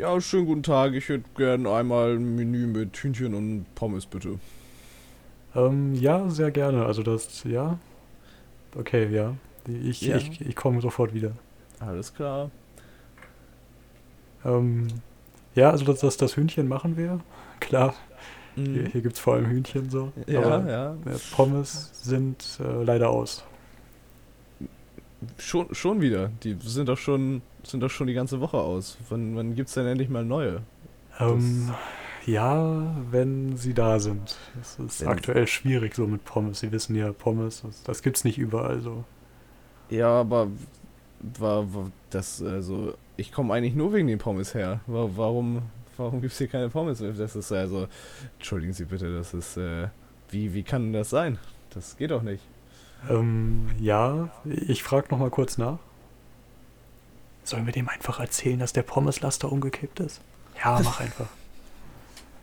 Ja, schönen guten Tag. Ich hätte gern einmal ein Menü mit Hühnchen und Pommes, bitte. Ähm, ja, sehr gerne. Also das, ja. Okay, ja. Ich, Ja. ich, ich komme sofort wieder. Alles klar. Ähm, ja, also das, das, das Hühnchen machen wir. Klar, hier, Mhm. hier gibt es vor allem Hühnchen so. Ja, Aber ja. äh, Pommes sind äh, leider aus. Schon, schon wieder. Die sind doch schon, sind doch schon die ganze Woche aus. Wann, wann gibt's denn endlich mal neue? Ähm, ja, wenn sie da sind. Es ist aktuell schwierig so mit Pommes. Sie wissen ja, Pommes, das, das gibt's nicht überall so. Ja, aber war, war das, also, ich komme eigentlich nur wegen den Pommes her. Wa- Warum, warum gibt's hier keine Pommes? Das ist also, entschuldigen Sie bitte, das ist, äh, wie, wie kann das sein? Das geht doch nicht. Ähm, ja, ich frage noch mal kurz nach. Sollen wir dem einfach erzählen, dass der Pommeslaster umgekippt ist? Ja, mach einfach.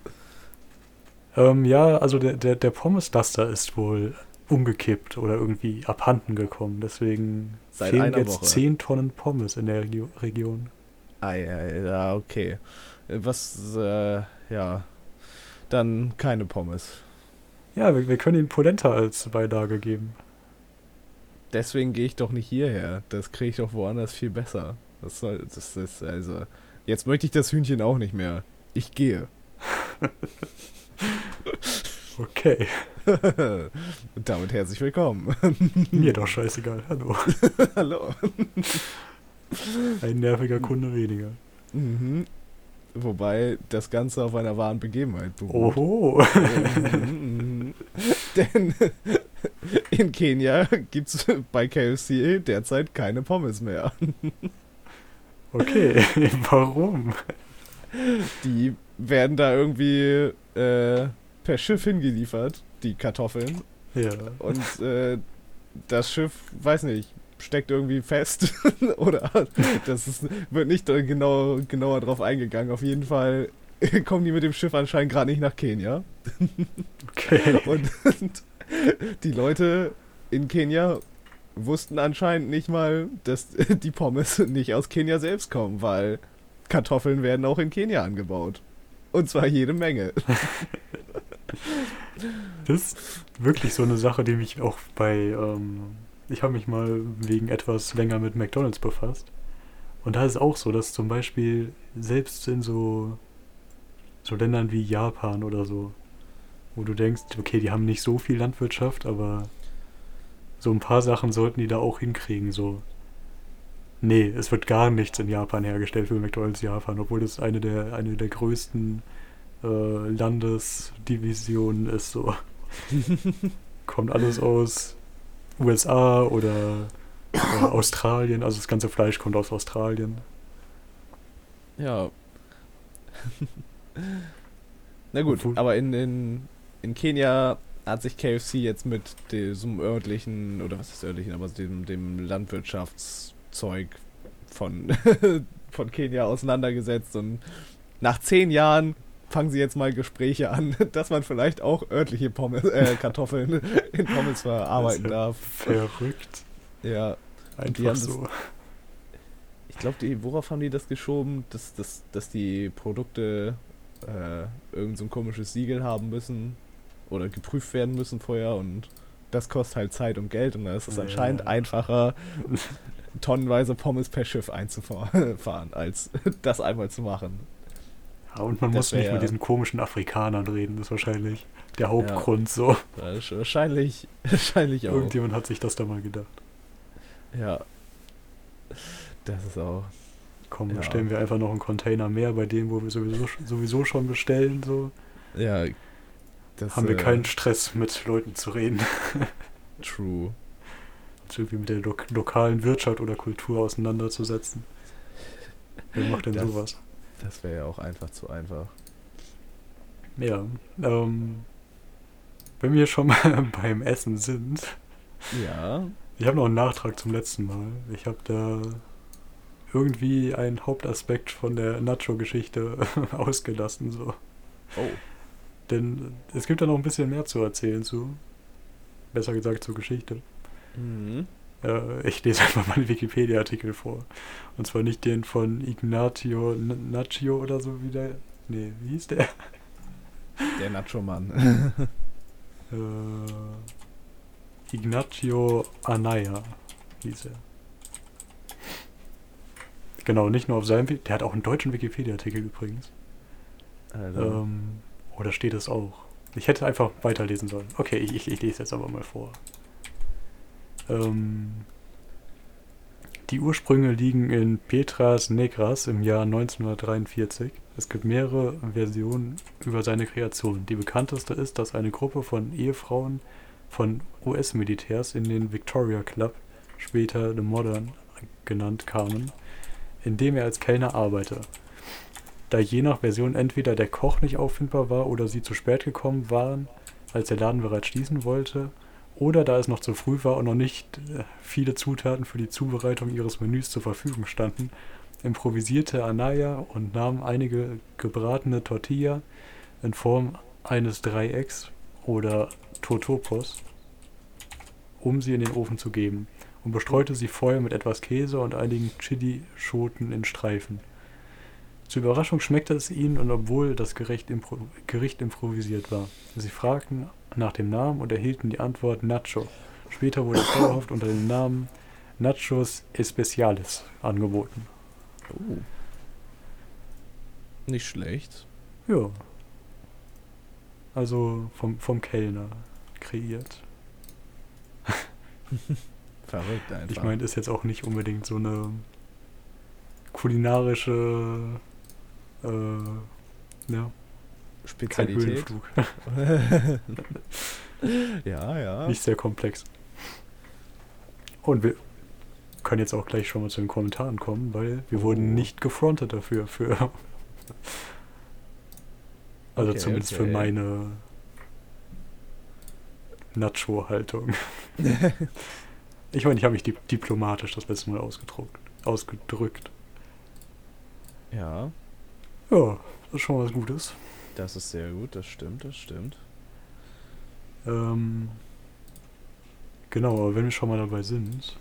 ähm, ja, also der, der, der Pommeslaster ist wohl umgekippt oder irgendwie abhanden gekommen. Deswegen Seit fehlen jetzt Woche. 10 Tonnen Pommes in der Regio Region. Ah, ja, ja, okay. Was, äh, ja, dann keine Pommes. Ja, wir, wir können ihn Polenta als Beilage geben. Deswegen gehe ich doch nicht hierher. Das kriege ich doch woanders viel besser. Das soll, das ist, also, jetzt möchte ich das Hühnchen auch nicht mehr. Ich gehe. Okay, Und damit herzlich willkommen. mir doch scheißegal. Hallo. Hallo. Ein nerviger Kunde weniger. Mhm. Wobei das Ganze auf einer wahren Begebenheit beruht. Oho. Mhm. Denn in Kenia gibt es bei KFC derzeit keine Pommes mehr. Okay, warum? Die werden da irgendwie äh, per Schiff hingeliefert, die Kartoffeln. Ja. Und äh, das Schiff, weiß nicht, steckt irgendwie fest. Oder das ist, wird nicht genau, genauer drauf eingegangen. Auf jeden Fall kommen die mit dem Schiff anscheinend gerade nicht nach Kenia. Okay. Und, die Leute in Kenia wussten anscheinend nicht mal, dass die Pommes nicht aus Kenia selbst kommen, weil Kartoffeln werden auch in Kenia angebaut. Und zwar jede Menge. Das ist wirklich so eine Sache, die mich auch bei. Ähm, ich habe mich mal wegen etwas länger mit McDonalds befasst. Und da ist es auch so, dass zum Beispiel selbst in so, so Ländern wie Japan oder so, wo du denkst, okay, die haben nicht so viel Landwirtschaft, aber so ein paar Sachen sollten die da auch hinkriegen. So, nee, es wird gar nichts in Japan hergestellt für McDonalds Japan, obwohl das eine der, eine der größten äh, Landesdivisionen ist. So. Kommt alles aus USA oder äh, Australien, also das ganze Fleisch kommt aus Australien. Ja. Na gut, aber in, in, in Kenia hat sich KFC jetzt mit diesem örtlichen, oder was ist örtlichen, aber dem, dem Landwirtschaftszeug von, von Kenia auseinandergesetzt und nach zehn Jahren fangen sie jetzt mal Gespräche an, dass man vielleicht auch örtliche Pommes, äh, Kartoffeln in Pommes verarbeiten Das ja darf. Verrückt. Ja, Einfach so. ich glaube, die, worauf haben die das geschoben? Dass, dass, dass die Produkte äh, irgend so ein komisches Siegel haben müssen oder geprüft werden müssen vorher und das kostet halt Zeit und Geld und da ist es Ja. anscheinend einfacher, tonnenweise Pommes per Schiff einzufahren, als das einmal zu machen. Ja, und man Das muss nicht mit diesen komischen Afrikanern reden, das ist wahrscheinlich der Hauptgrund so. Das ist wahrscheinlich, wahrscheinlich auch. Irgendjemand hat sich das da mal gedacht. Ja. Das ist auch. Komm, Ja. bestellen wir einfach noch einen Container mehr bei denen, wo wir sowieso, sowieso schon bestellen. So. Ja. Das, Haben wir äh, keinen Stress, mit Leuten zu reden. True. Uns irgendwie mit der lo lokalen Wirtschaft oder Kultur auseinanderzusetzen. Wer macht denn Das- sowas? Das wäre ja auch einfach zu einfach. Ja, ähm, wenn wir schon mal beim Essen sind, Ja. ich habe noch einen Nachtrag zum letzten Mal. Ich habe da irgendwie einen Hauptaspekt von der Nacho-Geschichte ausgelassen. So. Oh. Denn es gibt da noch ein bisschen mehr zu erzählen zu. Besser gesagt zur Geschichte. Mhm. Äh, ich lese einfach mal einen Wikipedia-Artikel vor. Und zwar nicht den von Ignatio Nacio oder so wieder. Nee, wie hieß der? Der Nacho-Mann. äh, Ignacio Anaya hieß er. Genau, nicht nur auf seinem Wiki, der hat auch einen deutschen Wikipedia-Artikel übrigens. Alter. Ähm, oder steht es auch? Ich hätte einfach weiterlesen sollen. Okay, ich, ich, ich lese jetzt aber mal vor. Ähm, die Ursprünge liegen in Petras Negras im Jahr 1943. Es gibt mehrere Versionen über seine Kreation. Die bekannteste ist, dass eine Gruppe von Ehefrauen von US-Militärs in den Victoria Club, später The Modern genannt, kamen, in dem er als Kellner arbeitete. Da je nach Version entweder der Koch nicht auffindbar war oder sie zu spät gekommen waren, als der Laden bereits schließen wollte, oder da es noch zu früh war und noch nicht äh, viele Zutaten für die Zubereitung ihres Menüs zur Verfügung standen, improvisierte Anaya und nahm einige gebratene Tortilla in Form eines Dreiecks oder Totopos, um sie in den Ofen zu geben, und bestreute sie vorher mit etwas Käse und einigen Chili-Schoten in Streifen. Zur Überraschung schmeckte es ihnen und obwohl das Gericht, impro Gericht improvisiert war. Sie fragten nach dem Namen und erhielten die Antwort Nacho. Später wurde es dauerhaft unter dem Namen Nachos Especiales angeboten. Oh. Nicht schlecht. Ja. Also vom, vom Kellner kreiert. Verrückt einfach. Ich meine, ist jetzt auch nicht unbedingt so eine kulinarische äh, ja, Spezialität. Ja, ja. Nicht sehr komplex. Und wir können jetzt auch gleich schon mal zu den Kommentaren kommen, weil wir wurden Oh. nicht gefrontet dafür. Für also Okay, zumindest okay. für meine Nacho-Haltung. ich meine, ich habe mich dip diplomatisch das letzte Mal ausgedrückt. Ja, Ja, das ist schon was Gutes. das ist sehr gut, das stimmt, das stimmt. Ähm, genau, aber wenn wir schon mal dabei sind,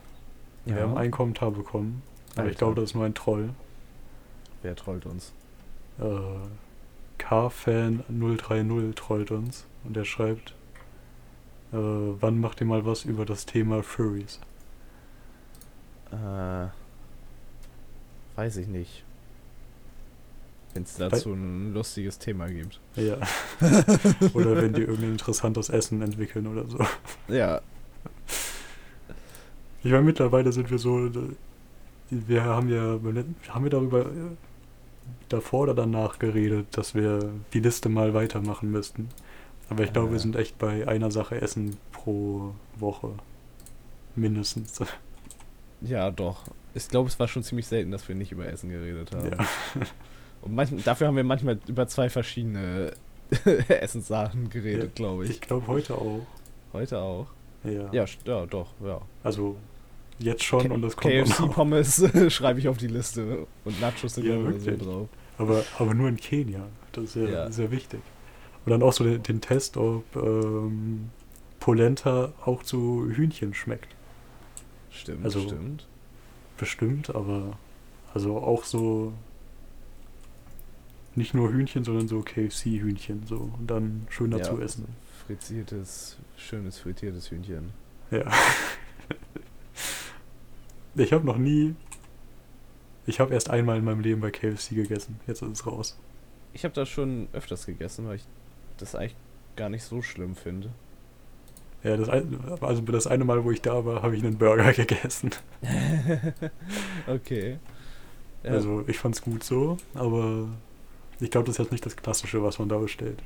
wir haben einen Kommentar bekommen, aber ich Alter. glaube, das ist nur ein Troll. Wer trollt uns? Äh, K-Fan030 trollt uns und er schreibt, äh, wann macht ihr mal was über das Thema Furries? Äh, weiß ich nicht. Wenn es dazu ein lustiges Thema gibt. Ja. oder wenn die irgendein interessantes Essen entwickeln oder so. Ja, Ich meine, mittlerweile sind wir so, wir haben ja, haben wir darüber davor oder danach geredet, dass wir die Liste mal weitermachen müssten. Aber ich glaube, wir Äh. sind echt bei einer Sache Essen pro Woche. Mindestens. ja, doch. Ich glaube, es war schon ziemlich selten, dass wir nicht über Essen geredet haben. Ja. Und manch, dafür haben wir manchmal über zwei verschiedene Essenssachen geredet, glaube ich. Ich glaube heute auch. Heute auch. Ja. Ja, ja, doch, ja. Also jetzt schon K- und das kommt auch noch. KFC-Pommes schreibe ich auf die Liste. Und Nachos sind Ja, ja, so wirklich. drauf. Aber, aber nur in Kenia. Das ist ja, Ja. sehr wichtig. Und dann auch so den, den Test, ob ähm, Polenta auch zu Hühnchen schmeckt. Stimmt, Also- stimmt. Bestimmt, aber also auch so nicht nur Hühnchen, sondern so KFC-Hühnchen so und dann schön dazu ja, essen. Frittiertes, schönes frittiertes Hühnchen. Ja. ich habe noch nie. Ich habe erst einmal in meinem Leben bei KFC gegessen. Jetzt ist es raus. Ich habe das schon öfters gegessen, weil ich das eigentlich gar nicht so schlimm finde. Ja, das, ein, also das eine Mal, wo ich da war, habe ich einen Burger gegessen. okay. Also ich fand's gut so, aber ich glaube, das ist jetzt nicht das Klassische, was man da bestellt.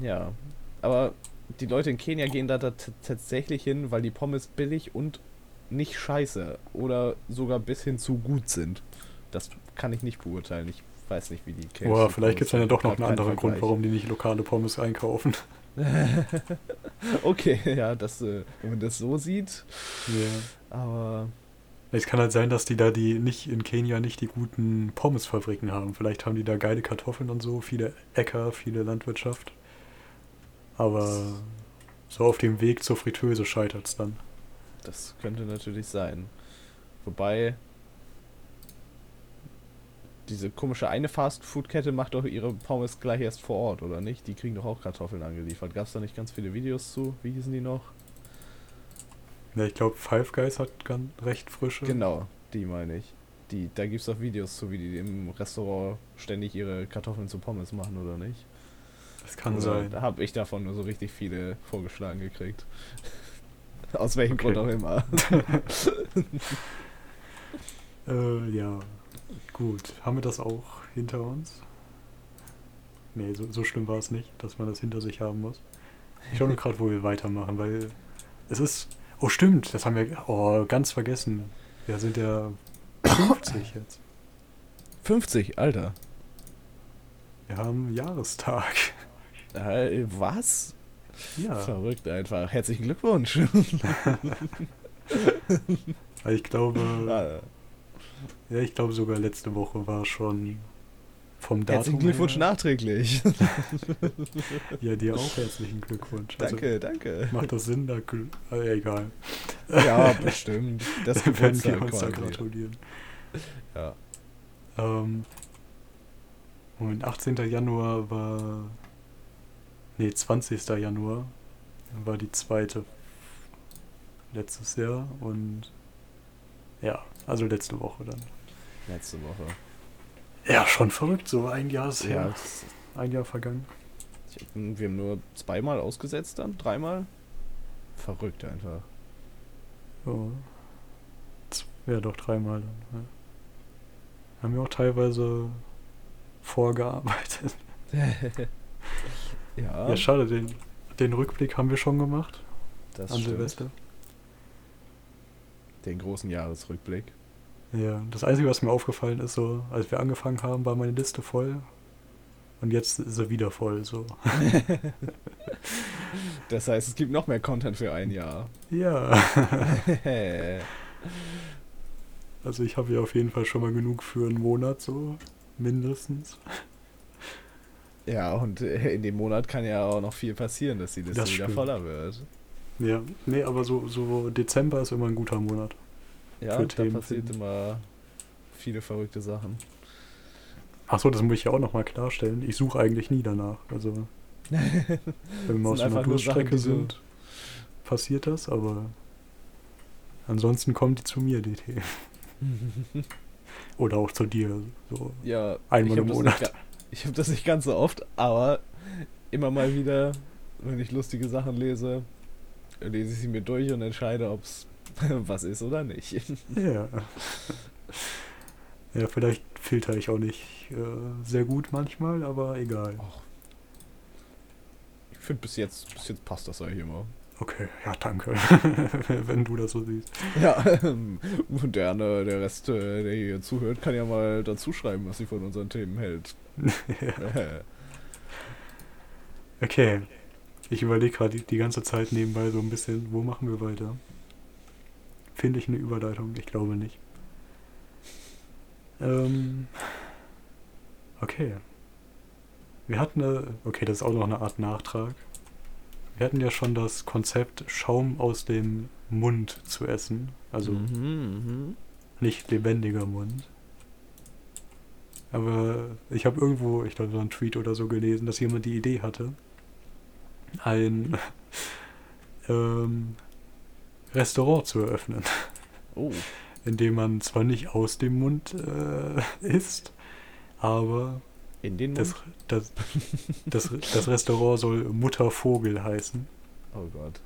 ja. Aber die Leute in Kenia gehen da, da tatsächlich hin, weil die Pommes billig und nicht scheiße oder sogar bis hin zu gut sind. Das kann ich nicht beurteilen. Ich weiß nicht, wie die KFC Boah, vielleicht gibt es dann ja doch noch einen anderen Grund, warum die nicht lokale Pommes einkaufen. okay, ja, das, äh, wenn man das so sieht. Ja. Aber Es kann halt sein, dass die da die nicht in Kenia nicht die guten Pommesfabriken haben. Vielleicht haben die da geile Kartoffeln und so, viele Äcker, viele Landwirtschaft. Aber so auf dem Weg zur Fritteuse scheitert es dann. Das könnte natürlich sein. Wobei, diese komische eine Fast-Food-Kette macht doch ihre Pommes gleich erst vor Ort, oder nicht? Die kriegen doch auch Kartoffeln angeliefert. Gab es da nicht ganz viele Videos zu? Wie hießen die noch? Ja, ich glaube, Five Guys hat ganz recht frische. Genau, die meine ich. Die, da gibt es doch Videos zu, wie die im Restaurant ständig ihre Kartoffeln zu Pommes machen, oder nicht? Das kann oder sein. Da habe ich davon nur so richtig viele vorgeschlagen gekriegt. Aus welchem Okay. Grund auch immer. Äh, ja. Gut. Haben wir das auch hinter uns? Nee, so, so schlimm war es nicht, dass man das hinter sich haben muss. Ich schaue nur gerade, wo wir weitermachen, weil es ist. Oh, stimmt, das haben wir oh, ganz vergessen. Wir sind ja 50 jetzt. 50, Alter. Wir haben Jahrestag. Äh, was? Ja, Verrückt einfach. Herzlichen Glückwunsch. ich glaube, Ah, ja, ich glaube sogar letzte Woche war schon vom Datum. Herzlichen Glückwunsch her- nachträglich. Ja, dir auch herzlichen Glückwunsch. Also, danke, danke. macht das Sinn? Da, äh, egal. Ja, bestimmt. Das werden wir uns da gratulieren. Ja. Ähm, Moment, 18. Januar war. Nee, 20. Januar war die zweite letztes Jahr und ja, also letzte Woche dann. Letzte Woche. Ja, schon verrückt, so ein Jahr ist Ja, her. Ein Jahr vergangen. wir haben nur zweimal ausgesetzt dann, dreimal. Verrückt einfach. Ja, Z- ja doch dreimal dann. Ja. Haben wir auch teilweise vorgearbeitet. ja, Ja, schade, den, den Rückblick haben wir schon gemacht das an stimmt. Silvester. Den großen Jahresrückblick. Ja, das Einzige, was mir aufgefallen ist, so, als wir angefangen haben, war meine Liste voll. Und jetzt ist sie wieder voll, so. Das heißt, es gibt noch mehr Content für ein Jahr. Ja, also ich habe ja auf jeden Fall schon mal genug für einen Monat, so. Mindestens. ja, und in dem Monat kann ja auch noch viel passieren, dass die Liste Das wieder stimmt. voller wird. Ja, nee, aber so, so Dezember ist immer ein guter Monat. Ja, Für da Themen passiert finden. immer viele verrückte Sachen. Achso, das muss ich ja auch nochmal klarstellen. Ich suche eigentlich nie danach. Also, wenn wir auf so einer Durststrecke sind, passiert das, aber ansonsten kommen die zu mir, die Themen. Oder auch zu dir. So. ja, Einmal im Monat. nicht Ich habe das nicht ganz so oft, aber immer mal wieder, wenn ich lustige Sachen lese, lese ich sie mir durch und entscheide, ob es was ist oder nicht. Ja. Ja, vielleicht filter ich auch nicht äh, sehr gut manchmal, aber egal. Ich finde, bis jetzt, bis jetzt passt das eigentlich immer. Okay, ja, danke. Wenn du das so siehst. Ja, ähm, und der, Rest, äh, der hier zuhört, kann ja mal dazu schreiben, was sie von unseren Themen hält. ja. Okay. Ich überlege gerade die, die ganze Zeit nebenbei so ein bisschen, wo machen wir weiter? Finde ich eine Überleitung? Ich glaube nicht. Ähm. Okay. Wir hatten eine. Okay, das ist auch noch eine Art Nachtrag. Wir hatten ja schon das Konzept, Schaum aus dem Mund zu essen. Also Mhm, nicht lebendiger Mund. Aber ich habe irgendwo, ich glaube, so einen Tweet oder so gelesen, dass jemand die Idee hatte, ein ähm, Restaurant zu eröffnen, Oh, in dem man zwar nicht aus dem Mund äh, isst, aber in den das, Mund? das, das, das Restaurant soll Muttervogel heißen. Oh Gott.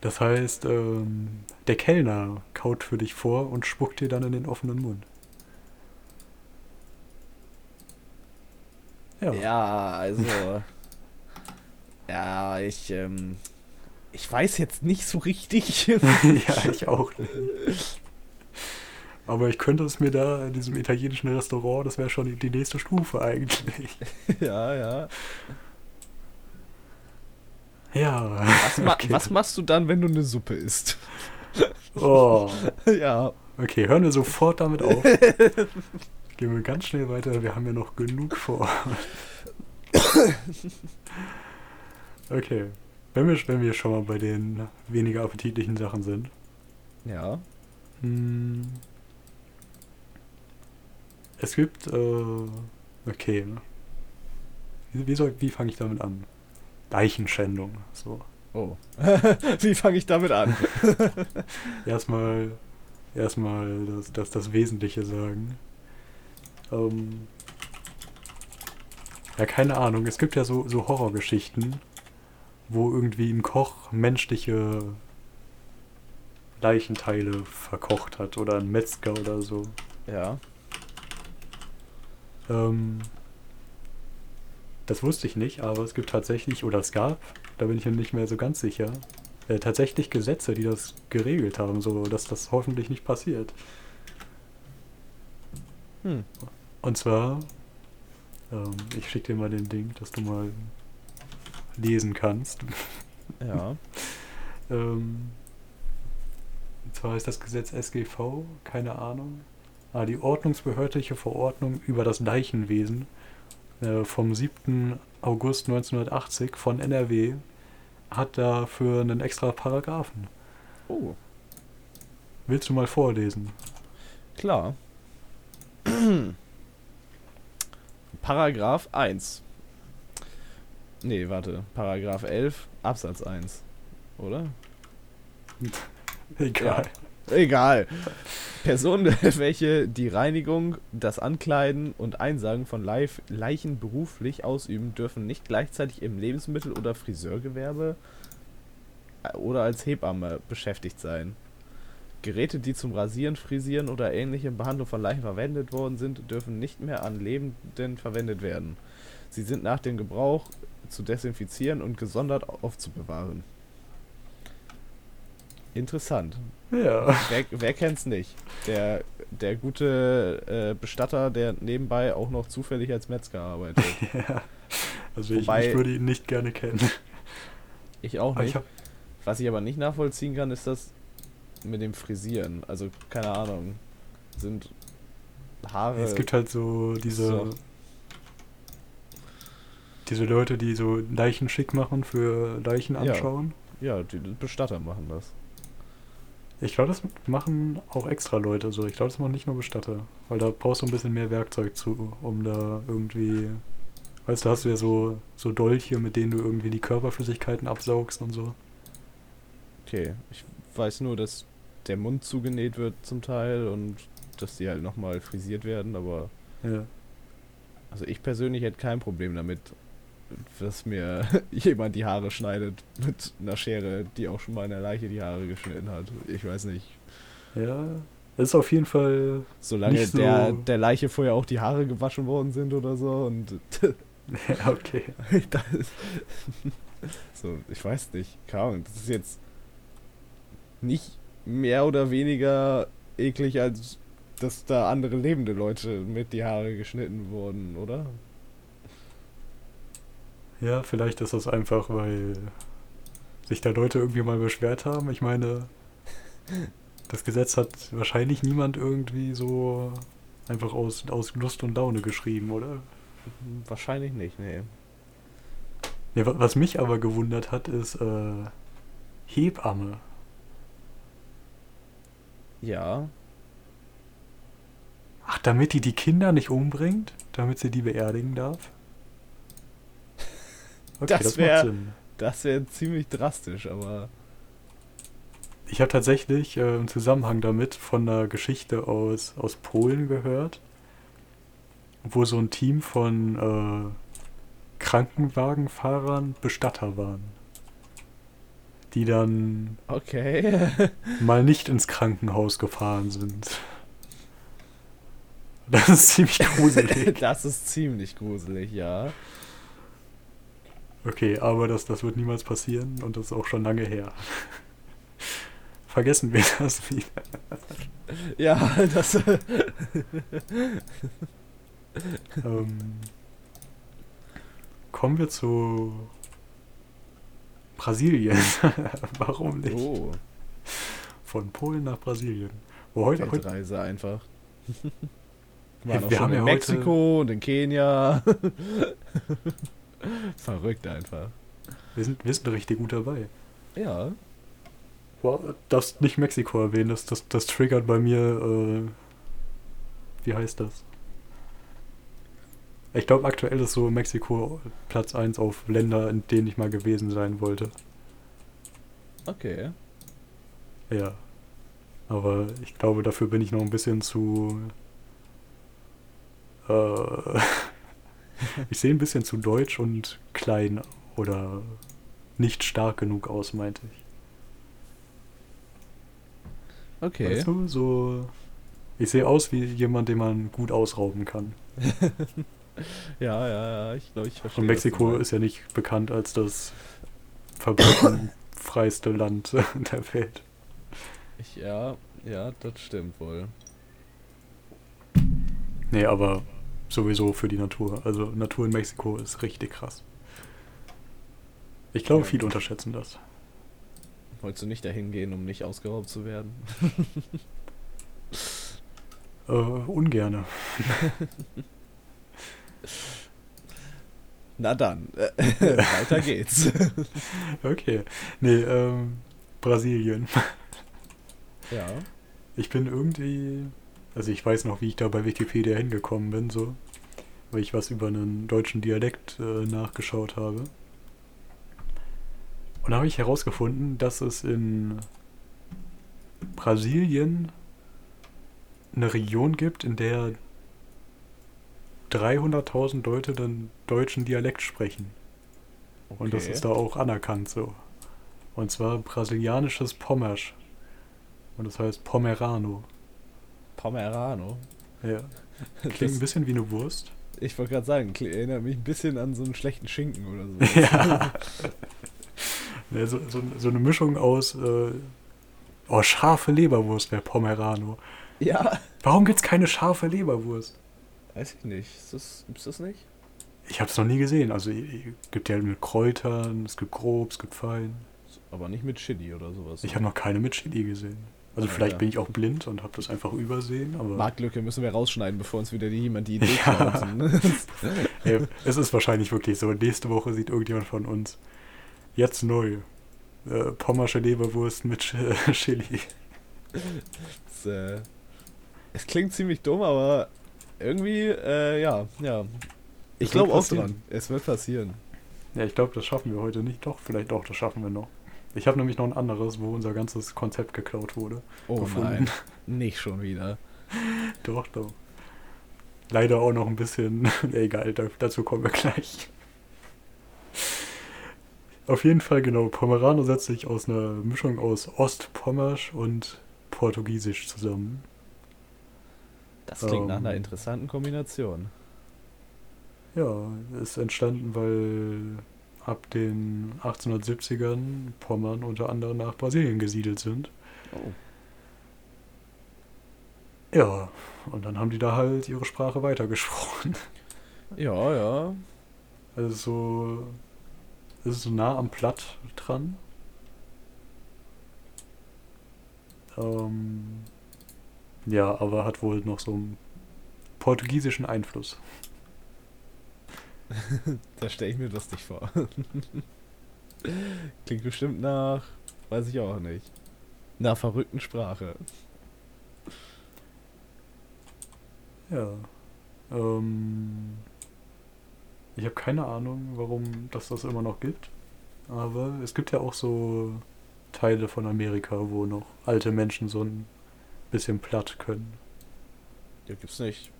Das heißt, ähm, der Kellner kaut für dich vor und spuckt dir dann in den offenen Mund. Ja. Ja, also. ja, ich, ähm. Ich weiß jetzt nicht so richtig. ja, ich auch nicht. Aber ich könnte es mir da in diesem italienischen Restaurant, das wäre schon die, nächste Stufe eigentlich. ja, ja. Ja. Was, ma okay. was machst du dann, wenn du eine Suppe isst? Oh. ja. Okay, hören wir sofort damit auf. Gehen wir ganz schnell weiter, wir haben ja noch genug vor. Okay. Wenn wir, wenn wir schon mal bei den weniger appetitlichen Sachen sind. Ja. Hm. Es gibt, äh, okay. Wie, wie, soll, wie fange ich damit an? Leichenschändung, so. Oh. Wie fange ich damit an? Erstmal, erstmal das, das, das Wesentliche sagen. Ähm, ja, keine Ahnung. Es gibt ja so, so Horrorgeschichten, wo irgendwie ein Koch menschliche Leichenteile verkocht hat oder ein Metzger oder so. Ja. Ähm, das wusste ich nicht, aber es gibt tatsächlich, oder es gab, da bin ich mir nicht mehr so ganz sicher, äh, tatsächlich Gesetze, die das geregelt haben, so dass das hoffentlich nicht passiert. Hm. Und zwar, ähm, ich schicke dir mal den Link, dass du mal lesen kannst. Ja. ähm, und zwar ist das Gesetz SGV, keine Ahnung. Ah, die ordnungsbehördliche Verordnung über das Leichenwesen äh, vom 7. August 1980 von NRW hat dafür einen extra Paragraphen. Oh, Willst du mal vorlesen? klar. Paragraph 1. Nee, warte. Paragraph 11, Absatz 1. Oder? Egal. Egal. Personen, welche die Reinigung, das Ankleiden und Einsagen von Leif Leichen beruflich ausüben, dürfen nicht gleichzeitig im Lebensmittel- oder Friseurgewerbe äh, oder als Hebamme beschäftigt sein. Geräte, die zum Rasieren, Frisieren oder ähnliche Behandlung von Leichen verwendet worden sind, dürfen nicht mehr an Lebenden verwendet werden. Sie sind nach dem Gebrauch zu desinfizieren und gesondert aufzubewahren. Interessant. Ja. Wer, wer kennt's nicht? Der, der gute äh, Bestatter, der nebenbei auch noch zufällig als Metzger arbeitet. ja. Also ich, Wobei- ich würde ihn nicht gerne kennen. Ich auch ich nicht. hab, Was ich aber nicht nachvollziehen kann, ist das mit dem Frisieren. Also, keine Ahnung. Sind Haare. es gibt halt so diese so. Diese Leute, die so Leichen schick machen für Leichen Ja. anschauen. Ja, die Bestatter machen das. Ich glaube, das machen auch extra Leute so. Ich glaube, das machen nicht nur Bestatter. Weil da brauchst du ein bisschen mehr Werkzeug zu, um da irgendwie. Weißt du, hast du ja so, so Dolche, mit denen du irgendwie die Körperflüssigkeiten absaugst und so. Okay. Ich weiß nur, dass der Mund zugenäht wird zum Teil und dass die halt nochmal frisiert werden, aber. Ja. Also ich persönlich hätte kein Problem damit, dass mir jemand die Haare schneidet mit einer Schere, die auch schon mal einer Leiche die Haare geschnitten hat. Ich weiß nicht. Ja. Das ist auf jeden Fall. Solange so- der, der Leiche vorher auch die Haare gewaschen worden sind oder so und Ja, okay. ist so, ich weiß nicht. Keine Ahnung, das ist jetzt nicht mehr oder weniger eklig, als dass da andere lebende Leute mit die Haare geschnitten wurden, oder? Ja, vielleicht ist das einfach, weil sich da Leute irgendwie mal beschwert haben. Ich meine, das Gesetz hat wahrscheinlich niemand irgendwie so einfach aus, aus Lust und Laune geschrieben, oder? Wahrscheinlich nicht, nee. Nee, wa- was mich aber gewundert hat, ist äh, Hebamme. Ja, Ach, damit die die Kinder nicht umbringt? Damit sie die beerdigen darf? Okay, Das wär- Sinn. das wäre ziemlich drastisch, aber Ich habe tatsächlich äh, im Zusammenhang damit von einer Geschichte aus, aus Polen gehört, wo so ein Team von äh, Krankenwagenfahrern Bestatter waren. Die dann okay. mal nicht ins Krankenhaus gefahren sind. Das ist ziemlich gruselig. das ist ziemlich gruselig, ja. Okay, aber das, das wird niemals passieren und das ist auch schon lange her. Vergessen wir das wieder. Ja, das. ähm, kommen wir zu Brasilien. Warum nicht? Oh, Von Polen nach Brasilien. Wo heute, heute Weltreise einfach. Ja, Waren auch wir schon haben in ja heute- Mexiko und in Kenia. Verrückt einfach. Wir sind, wir sind richtig gut dabei. Ja. Boah, darfst nicht Mexiko erwähnen, das, das, das triggert bei mir, äh, wie heißt das? Ich glaube, aktuell ist so Mexiko Platz 1 auf Länder, in denen ich mal gewesen sein wollte. Okay. Ja. Aber ich glaube, dafür bin ich noch ein bisschen zu. Äh, ich sehe ein bisschen zu deutsch und klein oder nicht stark genug aus, meinte ich. Okay. Weißt du, so. Ich sehe aus wie jemand, den man gut ausrauben kann. Ja, ja, ja, ich glaube, ich verstehe. Und Mexiko ist ja nicht bekannt als das verbrecherfreiste Land der Welt. Ich, ja, ja, das stimmt wohl. Nee, aber sowieso für die Natur. Also Natur in Mexiko ist richtig krass. Ich glaube, Ja. viele unterschätzen das. Wolltest du nicht dahin gehen, um nicht ausgeraubt zu werden? Äh, ungerne. Na dann, weiter geht's. Okay. Nee, ähm, Brasilien. ja. Ich bin irgendwie. Also ich weiß noch, wie ich da bei Wikipedia hingekommen bin, so. Weil ich was über einen deutschen Dialekt äh, nachgeschaut habe. Und da habe ich herausgefunden, dass es in Brasilien eine Region gibt, in der 300.000 Leute den deutschen Dialekt sprechen. Und das okay. ist da auch anerkannt so. Und zwar brasilianisches Pommersch. Und das heißt Pomerano. Pomerano. Ja. Klingt Das- ein bisschen wie eine Wurst. Ich wollte gerade sagen, erinnert mich ein bisschen an so einen schlechten Schinken oder so. ja. Ne, so, so, so eine Mischung aus. Äh, oh, scharfe Leberwurst wäre Pomerano. ja. Warum gibt's keine scharfe Leberwurst? Weiß ich nicht. Ist das, gibt's das nicht? Ich habe es noch nie gesehen. Also es gibt ja mit Kräutern, es gibt grob, es gibt fein. Aber nicht mit Chili oder sowas. Ich habe noch keine mit Chili gesehen. Also Ja, vielleicht ja. bin ich auch blind und habe das einfach übersehen, aber Marktlücke müssen wir rausschneiden, bevor uns wieder jemand die Idee Ja. Ey, es ist wahrscheinlich wirklich so. Nächste Woche sieht irgendjemand von uns jetzt neu. Äh, Pommersche Leberwurst mit Ch- Chili. Das, äh, es klingt ziemlich dumm, aber irgendwie, äh, ja, ja. Ich glaube auch dran. Es wird passieren. Ja, ich glaube, das schaffen wir heute nicht. Doch, vielleicht doch, das schaffen wir noch. Ich habe nämlich noch ein anderes, wo unser ganzes Konzept geklaut wurde. Oh gefunden. nein, nicht schon wieder. Doch, doch. Leider auch noch ein bisschen. Egal, da, dazu kommen wir gleich. Auf jeden Fall, genau. Pomerano setzt sich aus einer Mischung aus Ostpommersch und Portugiesisch zusammen. Das klingt nach Ähm. einer interessanten Kombination. Ja, ist entstanden, weil ab den 1870ern Pommern unter anderem nach Brasilien gesiedelt sind. Oh. Ja, und dann haben die da halt ihre Sprache weitergesprochen. Ja, ja. Also so, es ist so nah am Platt dran. Ähm, ja, aber hat wohl noch so einen portugiesischen Einfluss. Da stelle ich mir lustig vor. Klingt bestimmt nach, weiß ich auch nicht, nach verrückten Sprache. Ja. Ähm, ich habe keine Ahnung, warum das das immer noch gibt. Aber es gibt ja auch so Teile von Amerika, wo noch alte Menschen so ein bisschen platt können. Ja, gibt's nicht.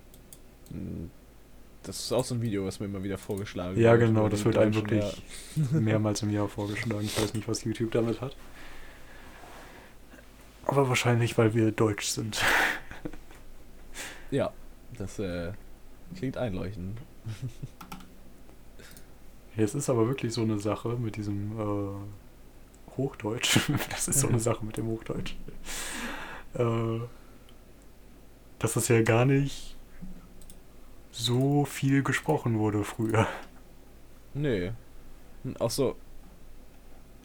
Hm, Das ist auch so ein Video, was mir immer wieder vorgeschlagen Ja, wird. genau, über das wird einem wirklich mehrmals im Jahr vorgeschlagen. Ich weiß nicht, was YouTube damit hat. Aber wahrscheinlich, weil wir deutsch sind. Ja, ja das äh, klingt einleuchtend. Es ist aber wirklich so eine Sache mit diesem äh, Hochdeutsch. Das ist so eine Sache mit dem Hochdeutsch. Äh, dass das ja gar nicht so viel gesprochen wurde früher. Hm, Auch so.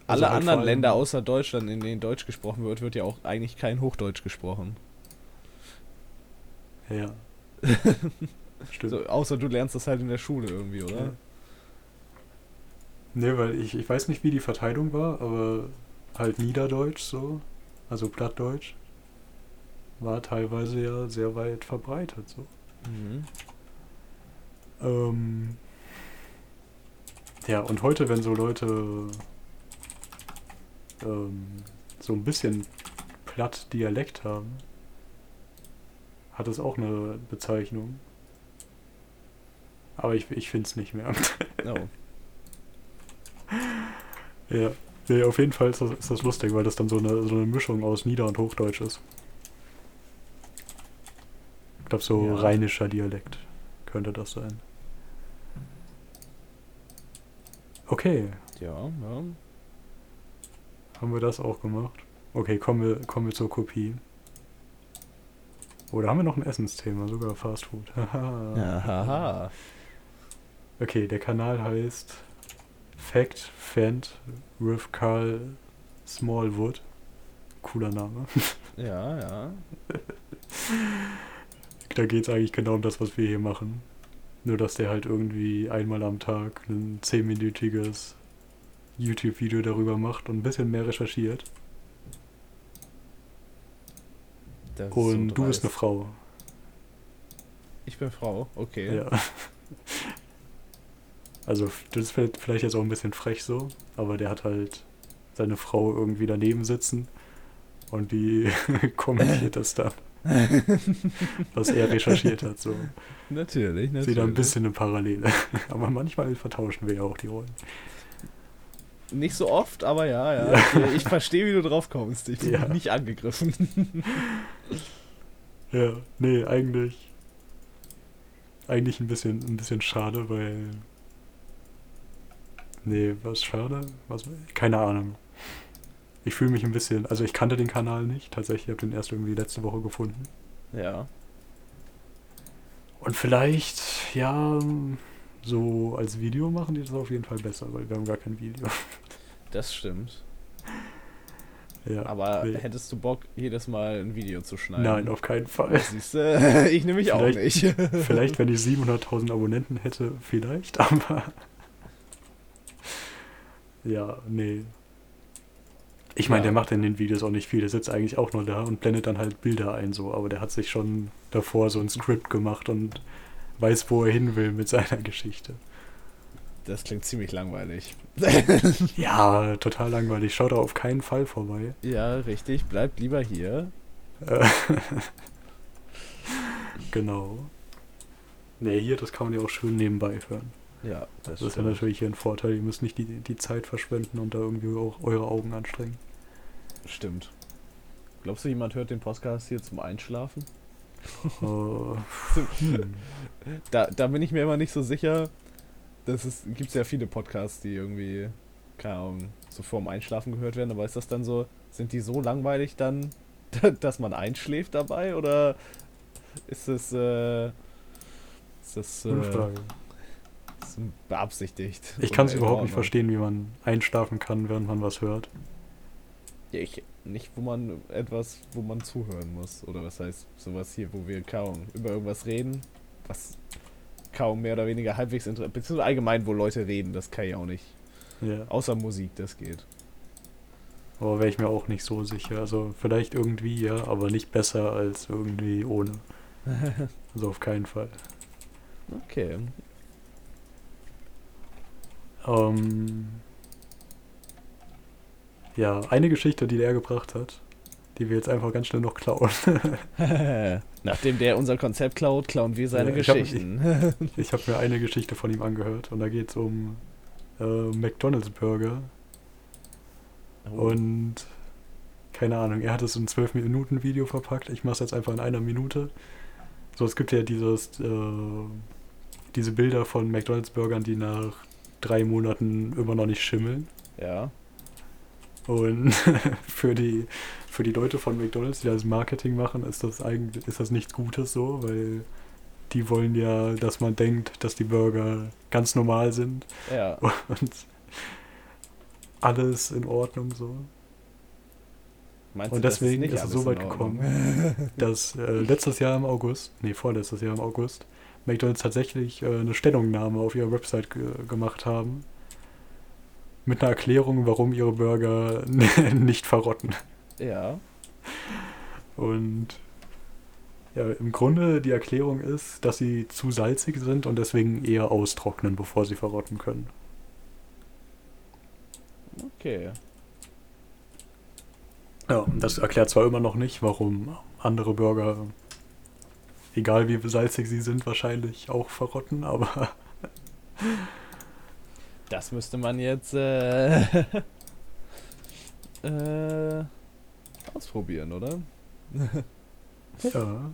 Also Alle halt vor anderen Länder außer Deutschland, in denen Deutsch gesprochen wird, wird ja auch eigentlich kein Hochdeutsch gesprochen. Ja. Stimmt. So, außer du lernst das halt in der Schule irgendwie, oder? Ja. Nee, weil ich, ich weiß nicht, wie die Verteilung war, aber halt Niederdeutsch so, also Plattdeutsch, war teilweise ja sehr weit verbreitet so. Mhm. Ähm, ja, und heute, wenn so Leute ähm, so ein bisschen platt Dialekt haben, hat es auch eine Bezeichnung. Aber ich, ich finde es nicht mehr. Oh. ja. Nee, auf jeden Fall ist das, ist das lustig, weil das dann so eine, so eine Mischung aus Nieder- und Hochdeutsch ist. Ich glaube, so Ja. rheinischer Dialekt könnte das sein. Okay, Ja, ja. haben wir das auch gemacht. Okay, kommen wir, kommen wir zur Kopie. Oder haben wir noch ein Essensthema, sogar Fast Food. Haha. Okay, der Kanal heißt Fact Fend with Carl Smallwood. Cooler Name. Ja, ja. Da geht es eigentlich genau um das, was wir hier machen. Nur, dass der halt irgendwie einmal am Tag ein 10-minütiges YouTube-Video darüber macht und ein bisschen mehr recherchiert. Und so du bist eine. Frau. Ich bin Frau, okay. Ja. Also, das ist vielleicht jetzt auch ein bisschen frech so, aber der hat halt seine Frau irgendwie daneben sitzen und die kommentiert das dann, was er recherchiert hat. So. Natürlich, natürlich. Sehe da ein bisschen eine Parallele. Aber manchmal vertauschen wir ja auch die Rollen. Nicht so oft, aber ja, ja. Ja. Ich verstehe, wie du drauf kommst. Ich bin Ja. nicht angegriffen. Ja, nee, eigentlich. Eigentlich ein bisschen, ein bisschen schade, weil. Nee, was schade? Was, keine Ahnung. Ich fühle mich ein bisschen. Also, ich kannte den Kanal nicht. Tatsächlich, ich habe den erst irgendwie letzte Woche gefunden. Ja. Und vielleicht, ja, so als Video machen die das auf jeden Fall besser, weil wir haben gar kein Video. Das stimmt. Ja, Aber nee. hättest du Bock, jedes Mal ein Video zu schneiden? Nein, auf keinen Fall. Siehst du, ich nehme mich auch nicht. Vielleicht, wenn ich 700.000 Abonnenten hätte, vielleicht, aber. Ja, nee. Ich meine, Ja. der macht in den Videos auch nicht viel. Der sitzt eigentlich auch nur da und blendet dann halt Bilder ein, so. Aber der hat sich schon davor so ein Skript gemacht und weiß, wo er hin will mit seiner Geschichte. Das klingt ziemlich langweilig. Ja, total langweilig. Schaut da auf keinen Fall vorbei. Ja, richtig. Bleibt lieber hier. Genau. Nee, hier, das kann man ja auch schön nebenbei hören. Ja, das, Das ist ja natürlich hier ein Vorteil. Ihr müsst nicht die, die Zeit verschwenden und da irgendwie auch eure Augen anstrengen. Stimmt. Glaubst du, jemand hört den Podcast hier zum Einschlafen? äh, hm. Da, da bin ich mir immer nicht so sicher. Das ist, gibt ja viele Podcasts, die irgendwie, keine Ahnung, so vorm Einschlafen gehört werden, aber ist das dann so, sind die so langweilig dann, dass man einschläft dabei oder ist das, äh, ist das, äh, Ist beabsichtigt? Ich kann es überhaupt nicht verstehen, wie man einschlafen kann, während man was hört. Ja, ich, nicht, wo man etwas, wo man zuhören muss. Oder was heißt, sowas hier, wo wir kaum über irgendwas reden, was kaum mehr oder weniger halbwegs interessant, beziehungsweise allgemein, wo Leute reden, das kann ich auch nicht. Ja. Außer Musik, das geht. Aber wäre ich mir auch nicht so sicher. Also vielleicht irgendwie, ja, aber nicht besser als irgendwie ohne. Also auf keinen Fall. Okay. Ähm, ja, eine Geschichte, die der gebracht hat, die wir jetzt einfach ganz schnell noch klauen. Nachdem der unser Konzept klaut, klauen wir seine Ja, ich hab- Geschichten. Ich habe mir eine Geschichte von ihm angehört und da geht es um äh, McDonalds Burger Oh. und keine Ahnung, er hat es in 12 Minuten Video verpackt. Ich mache es jetzt einfach in einer Minute. So, es gibt ja dieses, äh, diese Bilder von McDonalds Burgern, die nach drei Monaten immer noch nicht schimmeln. ja. Und für die, für die Leute von McDonalds, die das Marketing machen, ist das eigentlich ist das nichts Gutes so, weil die wollen ja, dass man denkt, dass die Burger ganz normal sind Ja. und alles in Ordnung so. Meinst Und du, deswegen nicht ist es so weit gekommen, dass äh, letztes Jahr im August, nee, vorletztes Jahr im August, McDonalds tatsächlich äh, eine Stellungnahme auf ihrer Website ge gemacht haben, mit einer Erklärung, warum ihre Burger nicht verrotten. Ja. Und ja, im Grunde die Erklärung ist, dass sie zu salzig sind und deswegen eher austrocknen, bevor sie verrotten können. Okay. Ja, das erklärt zwar immer noch nicht, warum andere Burger, egal wie salzig sie sind, wahrscheinlich auch verrotten, aber Das müsste man jetzt äh, äh, ausprobieren, oder? ja.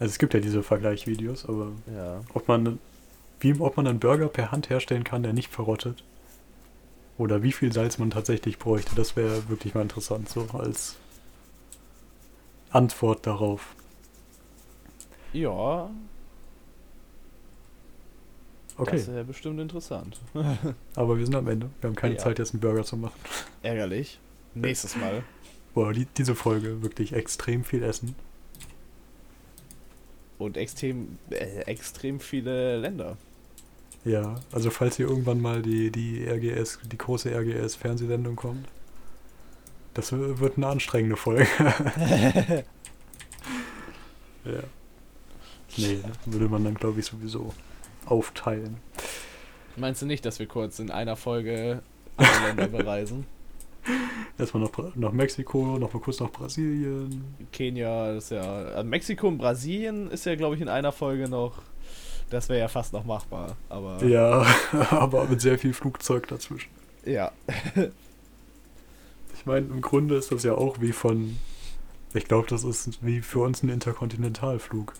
Also es gibt ja diese Vergleichvideos, aber Ja. ob man wie ob man einen Burger per Hand herstellen kann, der nicht verrottet. Oder wie viel Salz man tatsächlich bräuchte, das wäre wirklich mal interessant, so als Antwort darauf. Ja, Okay, das wäre bestimmt interessant. aber wir sind am Ende. Wir haben keine Ja. Zeit, jetzt einen Burger zu machen. Ärgerlich. Nächstes Mal. Boah, die, diese Folge wirklich extrem viel Essen. Und extrem, äh, extrem viele Länder. Ja, also falls hier irgendwann mal die, die RGS, die große RGS-Fernsehsendung kommt, das wird eine anstrengende Folge. ja. Nee, würde man dann glaube ich sowieso aufteilen. Meinst du nicht, dass wir kurz in einer Folge alle Länder bereisen? Erstmal nach, Bra- nach Mexiko, noch mal kurz nach Brasilien. Kenia ist ja. Also Mexiko und Brasilien ist ja, glaube ich, in einer Folge noch. Das wäre ja fast noch machbar. Aber. Ja, aber mit sehr viel Flugzeug dazwischen. Ja. Ich meine, im Grunde ist das ja auch wie von, ich glaube, das ist wie für uns ein Interkontinentalflug.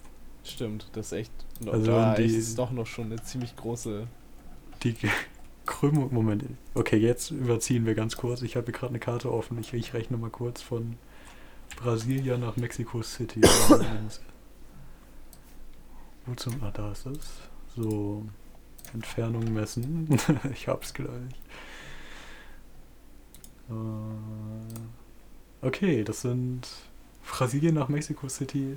Stimmt, das ist echt. Noch, Also da die- ist doch noch schon eine ziemlich große. Die Krümmung, Moment, okay, jetzt überziehen wir ganz kurz. Ich habe hier gerade eine Karte offen. Ich, ich rechne mal kurz von Brasilia nach Mexico City. Wo zum, ah, da ist es. So, Entfernung messen. ich hab's gleich. Äh, okay, das sind Brasilien nach Mexico City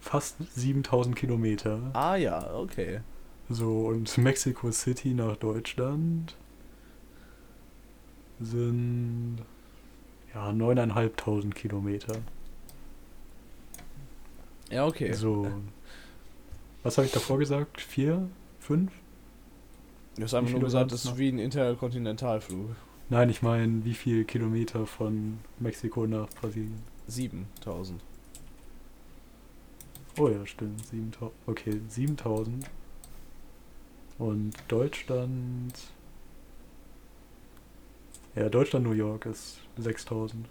fast 7000 Kilometer. Ah ja, okay. So, und Mexico City nach Deutschland sind ja 9.500 Kilometer. Ja, okay. So. Was habe ich davor gesagt? Vier? Fünf? Du hast einfach nur gesagt, das ist noch? wie ein Interkontinentalflug. Nein, ich meine, wie viel Kilometer von Mexiko nach Brasilien? 7000. Oh ja, stimmt. 7000. Okay, 7000. Und Deutschland. Ja, Deutschland, New York ist 6000.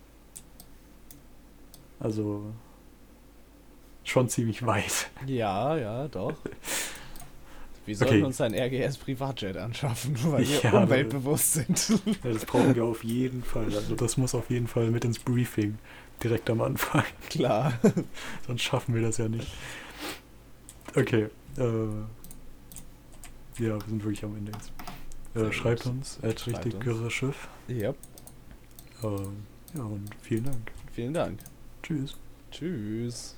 Also. Schon ziemlich weit. Ja, ja, doch. Wir sollten Okay. uns ein RGS Privatjet anschaffen, weil wir Ja, umweltbewusst sind. Ja, das brauchen wir auf jeden Fall. Also, das muss auf jeden Fall mit ins Briefing direkt am Anfang. Klar. Sonst schaffen wir das ja nicht. Okay. Äh, ja, wir sind wirklich am Ende jetzt. Äh, gut. schreibt uns, at richtig uns. Schiff. Ja, Äh, ja, und vielen Dank. vielen Dank. Tschüss. Tschüss.